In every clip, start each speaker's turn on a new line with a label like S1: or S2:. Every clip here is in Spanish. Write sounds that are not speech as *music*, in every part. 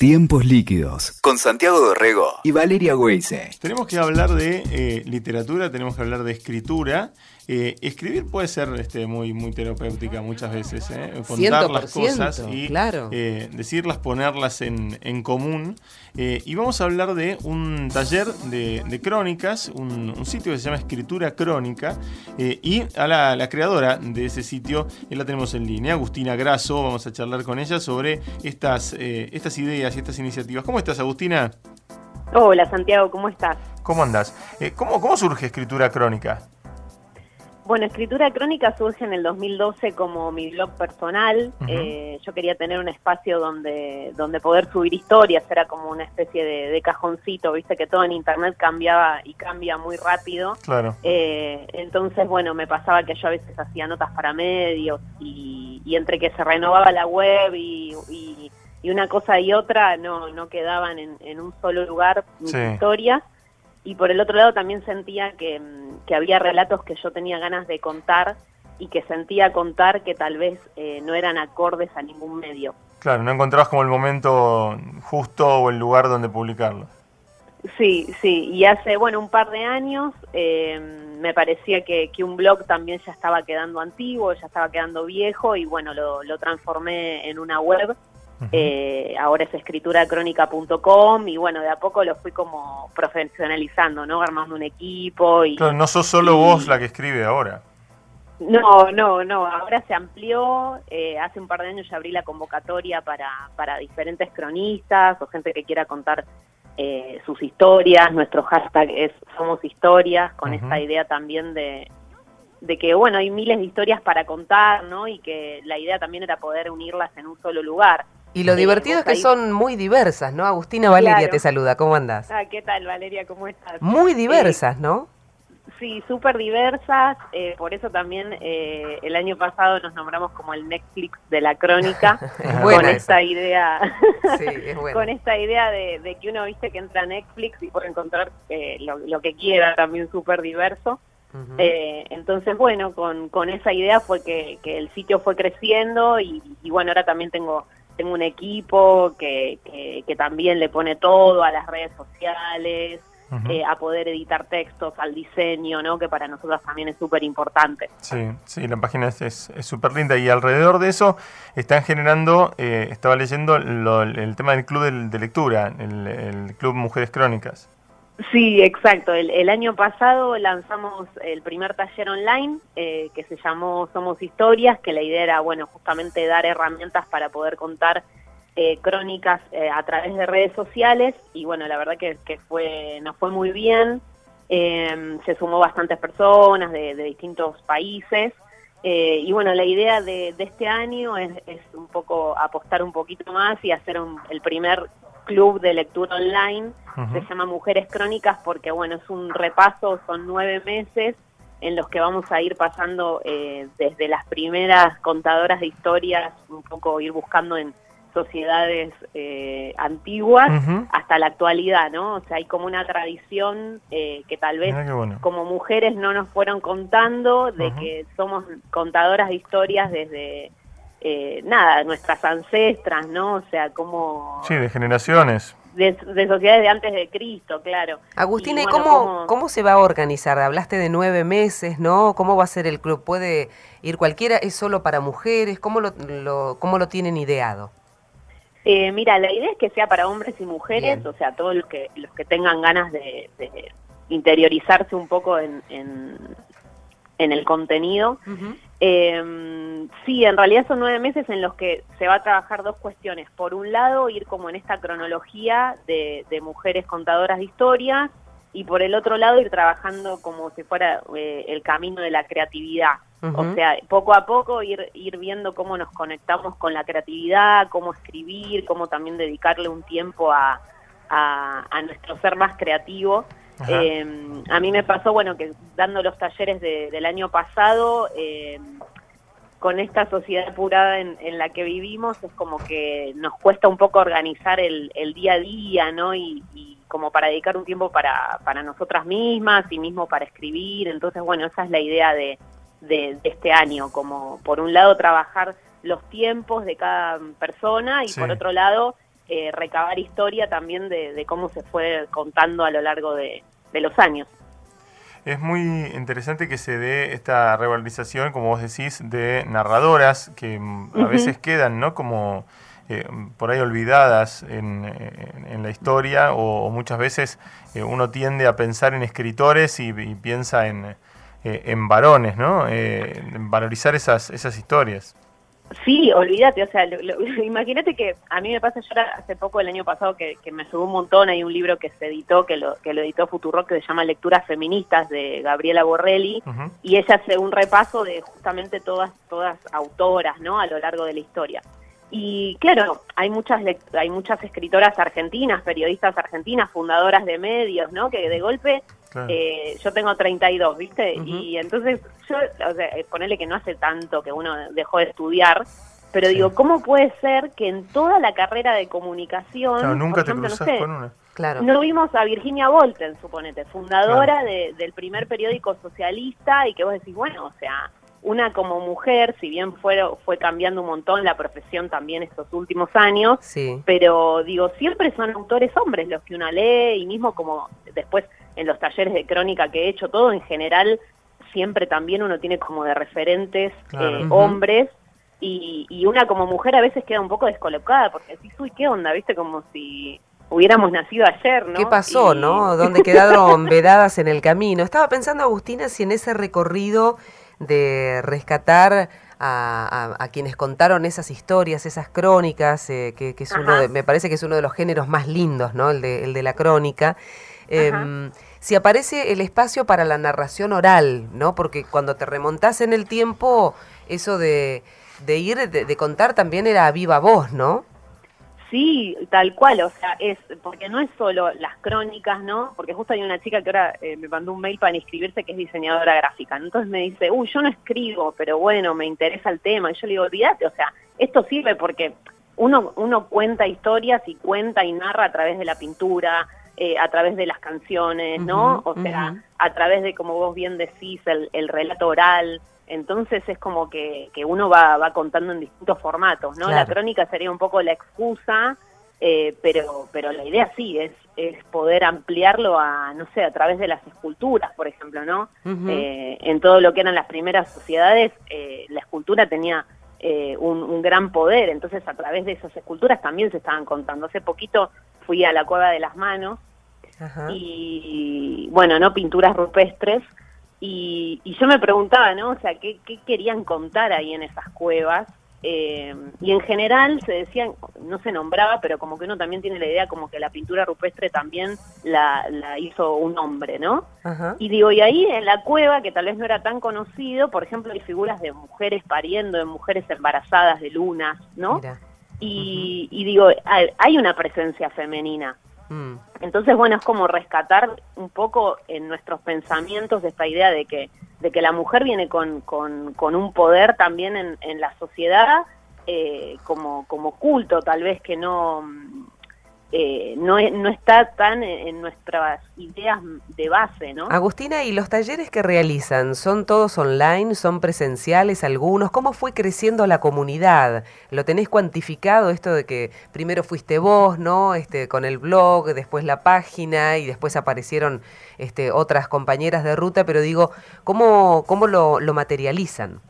S1: Tiempos líquidos con Santiago Dorrego y Valeria Weise.
S2: Tenemos que hablar de eh, literatura, tenemos que hablar de escritura. Eh, escribir puede ser este, muy, muy terapéutica muchas veces, ¿eh? contar las cosas y decirlas, ponerlas en, común. y vamos a hablar de un taller de, crónicas, un, sitio que se llama Escritura Crónica. y a la, la, creadora de ese sitio la tenemos en línea, Agustina Grasso. Vamos a charlar con ella sobre estas, estas ideas y estas iniciativas. ¿Cómo estás, Agustina?
S3: Hola, Santiago, ¿cómo estás?
S2: ¿Cómo andas? Eh, ¿cómo, ¿Cómo surge Escritura Crónica?
S3: Bueno, Escritura Crónica surge en el 2012 como mi blog personal. Eh, yo quería tener un espacio donde, donde poder subir historias, era como una especie de, cajoncito, viste que todo en Internet cambiaba y cambia muy rápido.
S2: Claro.
S3: Eh, entonces, bueno, me pasaba que yo a veces hacía notas para medios y, entre que se renovaba la web y y una cosa y otra no, no quedaban en, un solo lugar mis historias. Y por el otro lado también sentía que, que, había relatos que yo tenía ganas de contar y que sentía contar que tal vez eh, no eran acordes a ningún medio.
S2: Claro, no encontrabas como el momento justo o el lugar donde publicarlo.
S3: Sí, sí, y hace, bueno, un par de años eh, me parecía que, que, un blog también ya estaba quedando antiguo, ya estaba quedando viejo y bueno, lo, lo transformé en una web eh, ahora es escrituracrónica.com y bueno, de a poco lo fui como profesionalizando, ¿no? Armando un equipo y...
S2: no sos solo vos la que escribe ahora.
S3: No, no, no, ahora se amplió, eh, hace un par de años ya abrí la convocatoria para, para diferentes cronistas o gente que quiera contar eh, sus historias, nuestro hashtag es Somos Historias, con esta idea también de, de que, bueno, hay miles de historias para contar, ¿no? Y que la idea también era poder unirlas en un solo lugar.
S4: Y lo divertido es que son muy diversas, ¿no? Agustina Valeria te saluda, ¿cómo andas?
S3: Ah, ¿qué tal Valeria? ¿Cómo estás?
S4: Muy diversas, ¿no?
S3: Sí, súper diversas, eh, por eso también eh, el año pasado nos nombramos como el Netflix de la crónica, con esta idea, sí, es con esta idea de, que uno viste que entra a Netflix y puede encontrar eh, lo, que quiera, también súper diverso. entonces, bueno, con, con esa idea fue que, el sitio fue creciendo y, y bueno, ahora también tengo tengo un equipo que, que, también le pone todo a las redes sociales, eh, a poder editar textos, al diseño, ¿no? que para nosotros también es súper importante.
S2: Sí, sí, la página es súper linda y alrededor de eso están generando, eh, estaba leyendo el tema del club de, lectura, el Club Mujeres Crónicas.
S3: Sí, exacto. El, año pasado lanzamos el primer taller online eh, que se llamó Somos Historias, que la idea era, bueno, justamente dar herramientas para poder contar eh, crónicas eh, a través de redes sociales y bueno, la verdad que, fue nos fue muy bien. se sumó bastantes personas de, distintos países y bueno, la idea de, este año es, un poco apostar un poquito más y hacer el primer club de lectura online, se llama Mujeres Crónicas porque bueno, es un repaso, son nueve meses en los que vamos a ir pasando eh, desde las primeras contadoras de historias, un poco ir buscando en sociedades eh, antiguas hasta la actualidad, ¿no? O sea, hay como una tradición eh, que tal vez como mujeres no nos fueron contando de que somos contadoras de historias desde eh, nada, nuestras ancestras, ¿no? O sea, como...
S2: Sí, de generaciones.
S3: De, sociedades de antes de Cristo, claro.
S4: Agustina, ¿y, cómo, cómo, se va a organizar? Hablaste de nueve meses, ¿no? ¿Cómo va a ser el club? ¿Puede ir cualquiera? ¿Es solo para mujeres? ¿Cómo lo, lo cómo lo tienen ideado?
S3: Eh, mira, la idea es que sea para hombres y mujeres, o sea, todos los que, los que tengan ganas de, interiorizarse un poco en, en, el contenido. Eh, sí, en realidad son nueve meses en los que se va a trabajar dos cuestiones. Por un lado, ir como en esta cronología de, mujeres contadoras de historias y por el otro lado ir trabajando como si fuera eh, el camino de la creatividad. O sea, poco a poco ir, ir viendo cómo nos conectamos con la creatividad, cómo escribir, cómo también dedicarle un tiempo a, a nuestro ser más creativo eh, a mí me pasó, bueno, que dando los talleres del año pasado, eh, con esta sociedad apurada en, la que vivimos, es como que nos cuesta un poco organizar el, día a día, ¿no? Y, como para dedicar un tiempo para, para nosotras mismas y mismo para escribir. Entonces, bueno, esa es la idea de, de, este año, como por un lado trabajar los tiempos de cada persona y por otro lado eh, recabar historia también de, cómo se fue contando a lo largo de, los años.
S2: Es muy interesante que se dé esta revalorización, como vos decís, de narradoras que a veces quedan, ¿no? Como eh, por ahí olvidadas en, la historia o, muchas veces eh, uno tiende a pensar en escritores y, piensa en, en varones, ¿no? en valorizar esas, esas historias.
S3: Sí, olvídate, o sea, *laughs* imagínate que a mí me pasa, yo hace poco, el año pasado, que, me subió un montón, hay un libro que se editó, que lo, que lo editó Futuro, que se llama Lecturas Feministas, de Gabriela Borrelli, y ella hace un repaso de justamente todas, todas autoras, ¿no?, a lo largo de la historia. Y claro, hay muchas hay muchas escritoras argentinas, periodistas argentinas, fundadoras de medios, ¿no? Que de golpe eh, yo tengo 32, ¿viste? Y entonces yo, o sea, eh, ponele que no hace tanto que uno dejó de estudiar, pero digo, ¿cómo puede ser que en toda la carrera de comunicación,
S2: nunca te no con una.
S3: Claro. No vimos a Virginia Volten, suponete, fundadora del primer periódico socialista y que vos decís, bueno, o sea, una como mujer, si bien fue, fue cambiando un montón la profesión también estos últimos años, pero digo, siempre son autores hombres los que uno lee y mismo como después en los talleres de crónica que he hecho, todo en general, siempre también uno tiene como de referentes eh, hombres y, y, una como mujer a veces queda un poco descolocada porque decís, uy, ¿qué onda? ¿Viste? Como si hubiéramos nacido ayer, ¿no?
S4: ¿Qué pasó, no? ¿Dónde quedaron *laughs* vedadas en el camino? Estaba pensando, Agustina, si en ese recorrido de rescatar a, quienes contaron esas historias, esas crónicas, eh, que, es uno de, me parece que es uno de los géneros más lindos, ¿no? El de, el de la crónica. Em, si aparece el espacio para la narración oral, ¿no? Porque cuando te remontás en el tiempo, eso de, ir, de, de, contar también era a viva voz, ¿no?
S3: Sí, tal cual, o sea, es porque no es solo las crónicas, ¿no? Porque justo hay una chica que ahora eh, me mandó un mail para inscribirse que es diseñadora gráfica. Entonces me dice, uy, yo no escribo, pero bueno, me interesa el tema. Y yo le digo, olvídate, o sea, esto sirve porque uno, uno cuenta historias y cuenta y narra a través de la pintura, eh, a través de las canciones, ¿no? o sea, a través de, como vos bien decís, el, el relato oral. Entonces es como que, que uno va, va, contando en distintos formatos, ¿no? La crónica sería un poco la excusa, eh, pero, pero la idea sí es, es poder ampliarlo a, no sé, a través de las esculturas, por ejemplo, ¿no? Eh, en todo lo que eran las primeras sociedades, eh, la escultura tenía un, un, gran poder, entonces a través de esas esculturas también se estaban contando. Hace poquito fui a la Cueva de las Manos y, bueno, ¿no? Pinturas rupestres y, yo me preguntaba, ¿no? O sea, ¿qué, querían contar ahí en esas cuevas? Eh, y en general se decían, no se nombraba, pero como que uno también tiene la idea como que la pintura rupestre también la, hizo un hombre, ¿no? Y digo, y ahí en la cueva, que tal vez no era tan conocido, por ejemplo, hay figuras de mujeres pariendo, de mujeres embarazadas, de lunas, ¿no? Y, y digo, hay una presencia femenina. Mm. Entonces, bueno, es como rescatar un poco en nuestros pensamientos esta idea de que, de que la mujer viene con, con, un poder también en, en la sociedad eh, como, como culto, tal vez que no, eh, no, no está tan en nuestras ideas de base, ¿no?
S4: Agustina, ¿y los talleres que realizan son todos online, son presenciales algunos? ¿Cómo fue creciendo la comunidad? ¿Lo tenés cuantificado esto de que primero fuiste vos, ¿no? Este, con el blog, después la página y después aparecieron este, otras compañeras de ruta, pero digo, ¿cómo, cómo lo, lo materializan?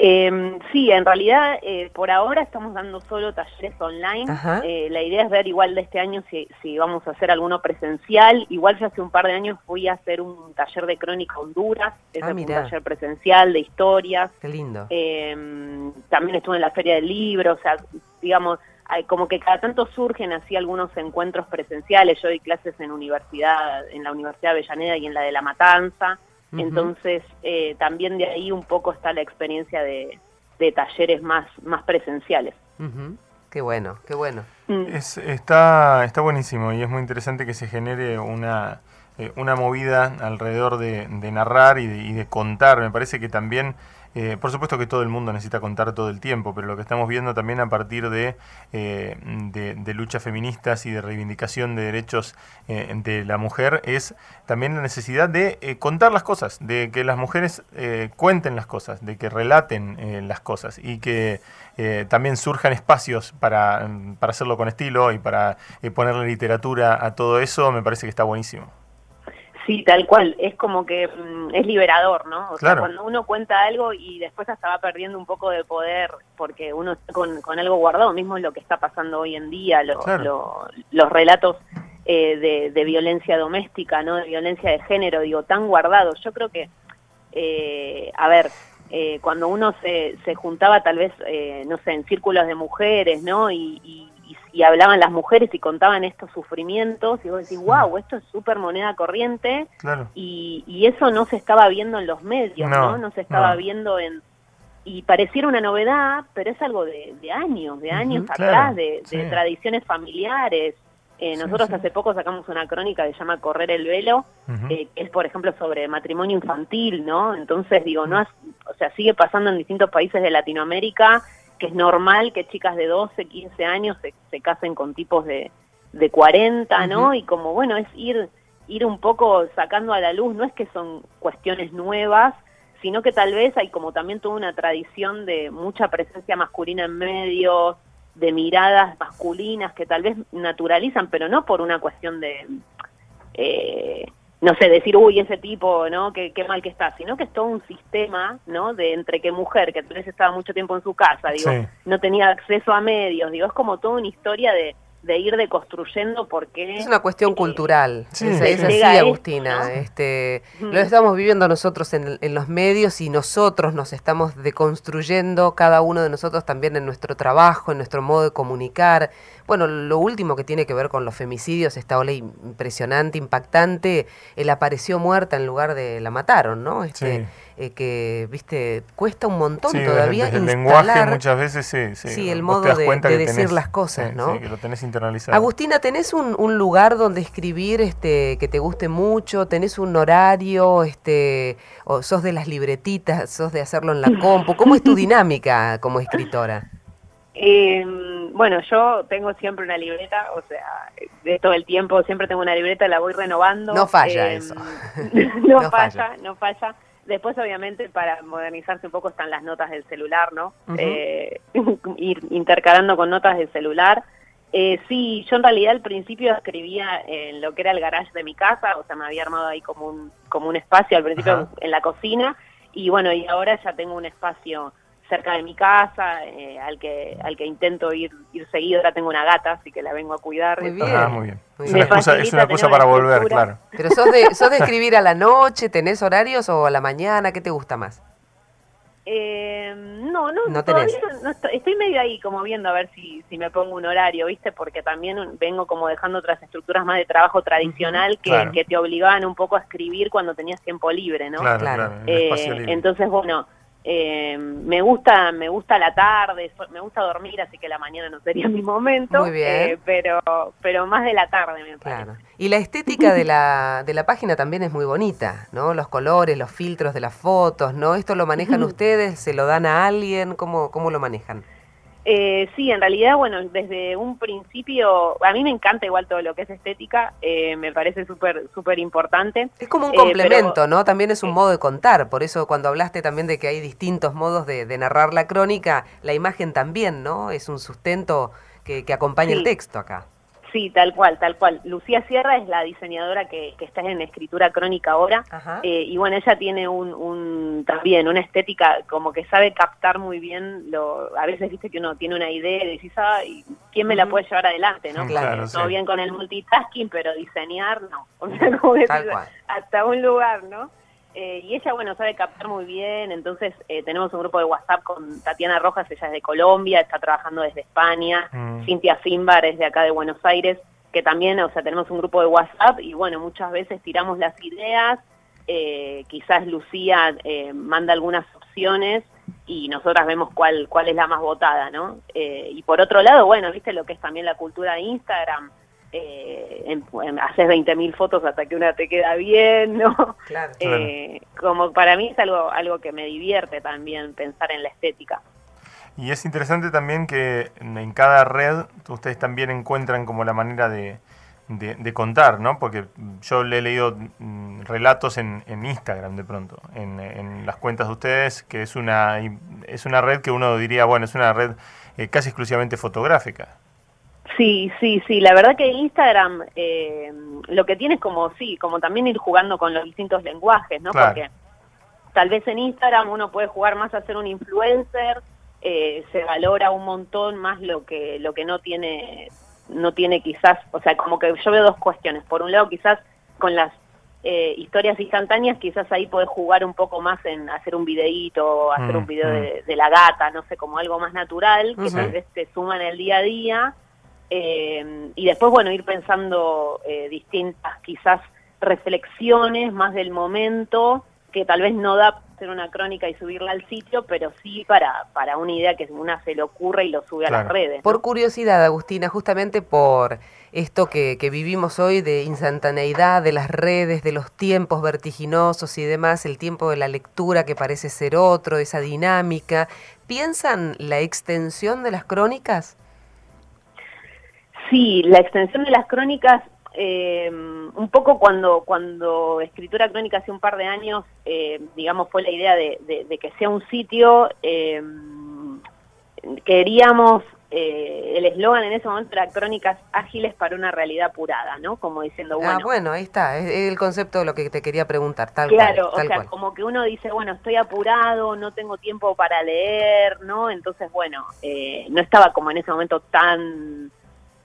S3: Eh, sí, en realidad eh, por ahora estamos dando solo talleres online. Eh, la idea es ver igual de este año si, si, vamos a hacer alguno presencial. Igual ya hace un par de años fui a hacer un taller de crónica Honduras, es ah, un taller presencial de historias.
S4: Qué lindo.
S3: Em, también estuve en la Feria del Libro, o sea, digamos, como que cada tanto surgen así algunos encuentros presenciales. Yo doy clases en universidad, en la Universidad de Avellaneda y en la de La Matanza. Entonces, eh, también de ahí un poco está la experiencia de, talleres más, más presenciales.
S4: Qué bueno, qué bueno.
S2: Mm. está, está buenísimo y es muy interesante que se genere una, eh, una movida alrededor de, narrar y de, contar. Me parece que también eh, por supuesto que todo el mundo necesita contar todo el tiempo, pero lo que estamos viendo también a partir de, eh, de, luchas feministas y de reivindicación de derechos eh, de la mujer es también la necesidad de contar las cosas, de que las mujeres cuenten las cosas, de que relaten las cosas y que también surjan espacios para, para hacerlo con estilo y para ponerle literatura a todo eso, me parece que está buenísimo.
S3: Sí, tal cual. Es como que mm, es liberador, ¿no? O sea, cuando uno cuenta algo y después hasta va perdiendo un poco de poder porque uno está con, algo guardado, mismo lo que está pasando hoy en día, los relatos eh, de, violencia doméstica, ¿no? De violencia de género, digo, tan guardados. Yo creo que, eh, a ver, eh, cuando uno se, se juntaba tal vez, no sé, en círculos de mujeres, ¿no? y y hablaban las mujeres y contaban estos sufrimientos y vos decís, wow, esto es súper moneda corriente y, y, eso no se estaba viendo en los medios, ¿no? No, se estaba viendo en... Y pareciera una novedad, pero es algo de, años, de años atrás, de, tradiciones familiares. Eh, nosotros hace poco sacamos una crónica que se llama Correr el velo, eh, que es, por ejemplo, sobre matrimonio infantil, ¿no? Entonces, digo, no, o sea, sigue pasando en distintos países de Latinoamérica que es normal que chicas de 12, 15 años se, se casen con tipos de, de 40, ¿no? Y como, bueno, es ir, ir un poco sacando a la luz, no es que son cuestiones nuevas, sino que tal vez hay como también toda una tradición de mucha presencia masculina en medios, de miradas masculinas que tal vez naturalizan, pero no por una cuestión de... Eh, no sé, decir, uy, ese tipo, ¿no? Qué, qué mal que está, sino que es todo un sistema, ¿no? De entre que mujer, que tal vez estaba mucho tiempo en su casa, digo, no tenía acceso a medios, digo, es como toda una historia de, de ir deconstruyendo porque...
S4: Es una cuestión eh, cultural, es, así, Agustina. este, Lo estamos viviendo nosotros en, en, los medios y nosotros nos estamos deconstruyendo, cada uno de nosotros también en nuestro trabajo, en nuestro modo de comunicar. Bueno, lo último que tiene que ver con los femicidios, esta ola impresionante, impactante, él apareció muerta en lugar de la mataron, ¿no? Este, eh, que, viste, cuesta un montón todavía
S2: el lenguaje muchas veces sí,
S4: sí, el modo de, decir las cosas, ¿no?
S2: Sí, que lo tenés internalizado.
S4: Agustina, ¿tenés un, un, lugar donde escribir este que te guste mucho? ¿Tenés un horario? este o ¿Sos de las libretitas? ¿Sos de hacerlo en la compu? ¿Cómo es tu *laughs* dinámica como escritora?
S3: Eh, bueno, yo tengo siempre una libreta, o sea, de todo el tiempo siempre tengo una libreta, la voy renovando.
S4: No falla em, eso. *laughs*
S3: no, *laughs* falla, no falla. Después, obviamente, para modernizarse un poco están las notas del celular, ¿no? Eh, *laughs* ir intercalando con notas del celular. Eh, sí, yo en realidad al principio escribía en lo que era el garage de mi casa, o sea, me había armado ahí como un, como un espacio al principio en la cocina, y bueno, y ahora ya tengo un espacio cerca de mi casa, eh, al que al que intento ir ir seguido. Ahora tengo una gata, así que la vengo a cuidar.
S2: Muy bien. Ah, muy bien. Es, una cosa, para volver, claro.
S4: Pero sos de, sos de escribir a la noche, ¿tenés horarios o a la mañana? ¿Qué te gusta más?
S3: Eh, no, no, no, todavía no estoy, medio ahí como viendo a ver si, si me pongo un horario, ¿viste? Porque también vengo como dejando otras estructuras más de trabajo tradicional que, que te obligaban un poco a escribir cuando tenías tiempo libre, ¿no?
S2: Claro, claro. Eh,
S3: entonces, bueno, eh, me gusta me gusta la tarde, me gusta dormir, así que la mañana no sería *laughs* mi momento, eh, pero pero más de la tarde me claro.
S4: Y la estética de la, de la página también es muy bonita, ¿no? Los colores, los filtros de las fotos, ¿no? ¿Esto lo manejan ustedes? ¿Se lo dan a alguien? ¿Cómo, cómo lo manejan?
S3: Eh, sí, en realidad, bueno, desde un principio, a mí me encanta igual todo lo que es estética, eh, me parece súper súper importante.
S4: Es como un complemento, ¿no? También es un modo de contar, por eso cuando hablaste también de que hay distintos modos de, narrar la crónica, la imagen también, ¿no? Es un sustento que, que acompaña el texto acá.
S3: Sí, tal cual, tal cual. Lucía Sierra es la diseñadora que, que está en escritura crónica ahora eh, y bueno, ella tiene un, un, también una estética como que sabe captar muy bien lo, a veces viste que uno tiene una idea y decís, ay, ¿quién me la puede llevar adelante? ¿no? Claro, Todo bien con el multitasking, pero diseñar no. O *laughs* sea, como hasta un lugar, ¿no? Eh, y ella, bueno, sabe captar muy bien, entonces eh, tenemos un grupo de WhatsApp con Tatiana Rojas, ella es de Colombia, está trabajando desde España, mm. Cintia Finbar es de acá de Buenos Aires, que también, o sea, tenemos un grupo de WhatsApp y bueno, muchas veces tiramos las ideas, eh, quizás Lucía manda algunas opciones y nosotras vemos cuál, cuál es la más votada, ¿no? y por otro lado, bueno, viste lo que es también la cultura de Instagram, eh, haces 20.000 fotos hasta que una te queda bien, ¿no? Claro, eh, Como para mí es algo, algo que me divierte también pensar en la estética.
S2: Y es interesante también que en cada red ustedes también encuentran como la manera de, de, contar, ¿no? Porque yo le he leído mm, relatos en, en Instagram de pronto, en, en, las cuentas de ustedes, que es una, es una red que uno diría, bueno, es una red eh, casi exclusivamente fotográfica.
S3: Sí, sí, sí. La verdad que Instagram eh, lo que tiene es como, sí, como también ir jugando con los distintos lenguajes, ¿no? Porque tal vez en Instagram uno puede jugar más a ser un influencer, eh, se valora un montón más lo que lo que no tiene no tiene quizás, o sea, como que yo veo dos cuestiones. Por un lado, quizás con las eh, historias instantáneas, quizás ahí podés jugar un poco más en hacer un videíto, hacer un mm, video mm. de, la gata, no sé, como algo más natural, que tal vez te suma en el día a día eh, y después, bueno, ir pensando eh, distintas quizás reflexiones más del momento, que tal vez no da hacer una crónica y subirla al sitio, pero sí para, para una idea que una se le ocurre y lo sube a las redes.
S4: Por curiosidad, Agustina, justamente por esto que, que, vivimos hoy de instantaneidad, de las redes, de los tiempos vertiginosos y demás, el tiempo de la lectura que parece ser otro, esa dinámica, ¿piensan la extensión de las crónicas?
S3: Sí, la extensión de las crónicas, eh, un poco cuando, cuando Escritura Crónica hace un par de años, eh, digamos, fue la idea de, que sea un sitio, eh, queríamos, el eslogan en ese momento era crónicas ágiles para una realidad apurada, ¿no? Como diciendo, ah, bueno...
S4: Ah, bueno, ahí está, es el concepto de lo que te quería preguntar, tal
S3: claro,
S4: cual.
S3: Claro, o sea, como que uno dice, bueno, estoy apurado, no tengo tiempo para leer, ¿no? Entonces, bueno, no estaba como en ese momento tan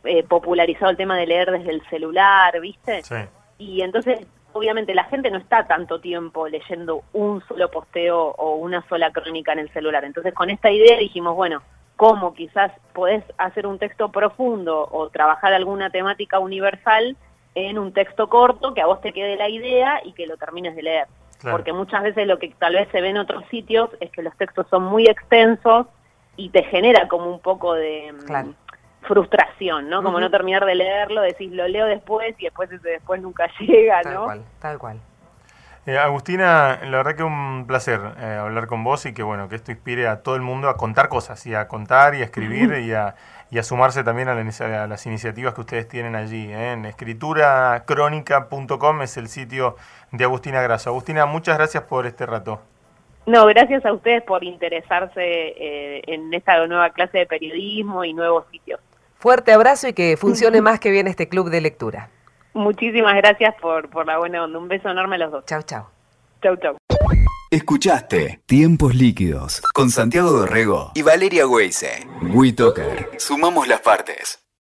S3: eh, popularizado el tema de leer desde el celular, ¿viste? Sí. Y entonces, obviamente, la gente no está tanto tiempo leyendo un solo posteo o una sola crónica en el celular. Entonces, con esta idea dijimos, bueno, ¿cómo quizás podés hacer un texto profundo o trabajar alguna temática universal en un texto corto que a vos te quede la idea y que lo termines de leer? Porque muchas veces lo que tal vez se ve en otros sitios es que los textos son muy extensos y te genera como un poco de... Mm, frustración, ¿no? Como no terminar de leerlo, decís, lo leo después y después ese después nunca *laughs* llega,
S4: ¿no? Tal cual, tal cual.
S2: Eh, Agustina, la verdad que un placer eh, hablar con vos y que bueno, que esto inspire a todo el mundo a contar cosas y a contar y a escribir y, a, y, a, sumarse también a, las iniciativas que ustedes tienen allí. ¿eh? En escrituracrónica.com es el sitio de Agustina Grasso. Agustina, muchas gracias por este rato.
S3: No, gracias a ustedes por interesarse en esta nueva clase de periodismo y nuevos sitios.
S4: Fuerte abrazo y que funcione más que bien este club de lectura.
S3: Muchísimas gracias por, por la buena onda. Un beso enorme a los dos.
S4: Chau, chau.
S3: Chau, chau.
S1: Escuchaste Tiempos Líquidos con Santiago Dorrego y Valeria Weise. WeToker. Sumamos las partes.